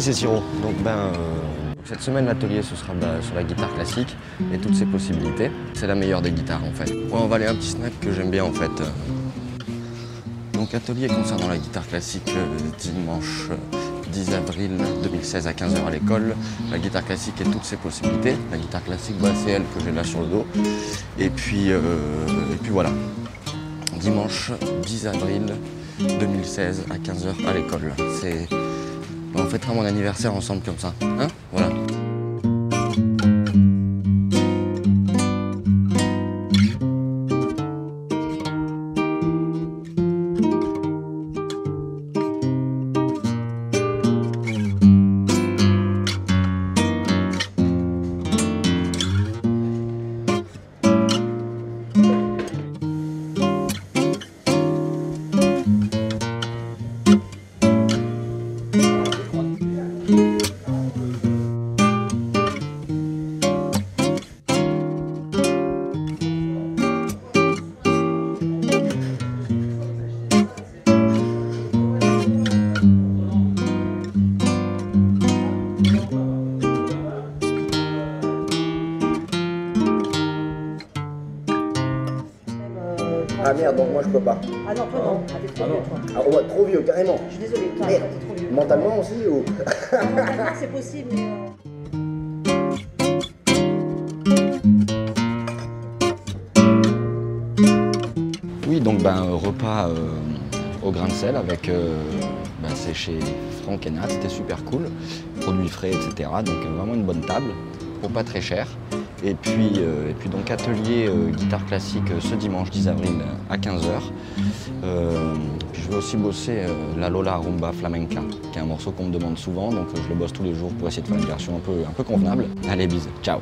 C'est Siro. Donc, ben, euh, cette semaine, l'atelier, ce sera bah, sur la guitare classique et toutes ses possibilités. C'est la meilleure des guitares, en fait. on va aller un petit snack que j'aime bien, en fait. Donc, atelier concernant la guitare classique, euh, dimanche 10 avril 2016 à 15h à l'école. La guitare classique et toutes ses possibilités. La guitare classique, bah, c'est elle que j'ai là sur le dos. Et puis, euh, et puis voilà. Dimanche 10 avril 2016 à 15h à l'école. C'est fêtera mon anniversaire ensemble comme ça. Hein? Voilà. Ah merde, donc moi je peux pas. Ah non, toi non, ah, t'es trop Ah vieux, toi. Ah ouais, trop vieux, carrément. Je suis désolée, toi, Merde. toi, t'es trop vieux. Mentalement aussi ou? Mentalement, c'est possible, mais... euh, Oui, donc ben, euh, repas euh, au grain de sel avec. euh, ben, c'est chez Franck et Nat, c'était super cool. Produits frais, etc. Donc vraiment une bonne table pour pas très cher. Et puis, euh, et puis donc atelier euh, guitare classique euh, ce dimanche 10 avril à 15h. puis je vais aussi bosser la Lola Rumba Flamenca, qui est un morceau qu'on me demande souvent, donc je le bosse tous les jours pour essayer de faire une version un peu, un peu convenable. Allez, bisous, ciao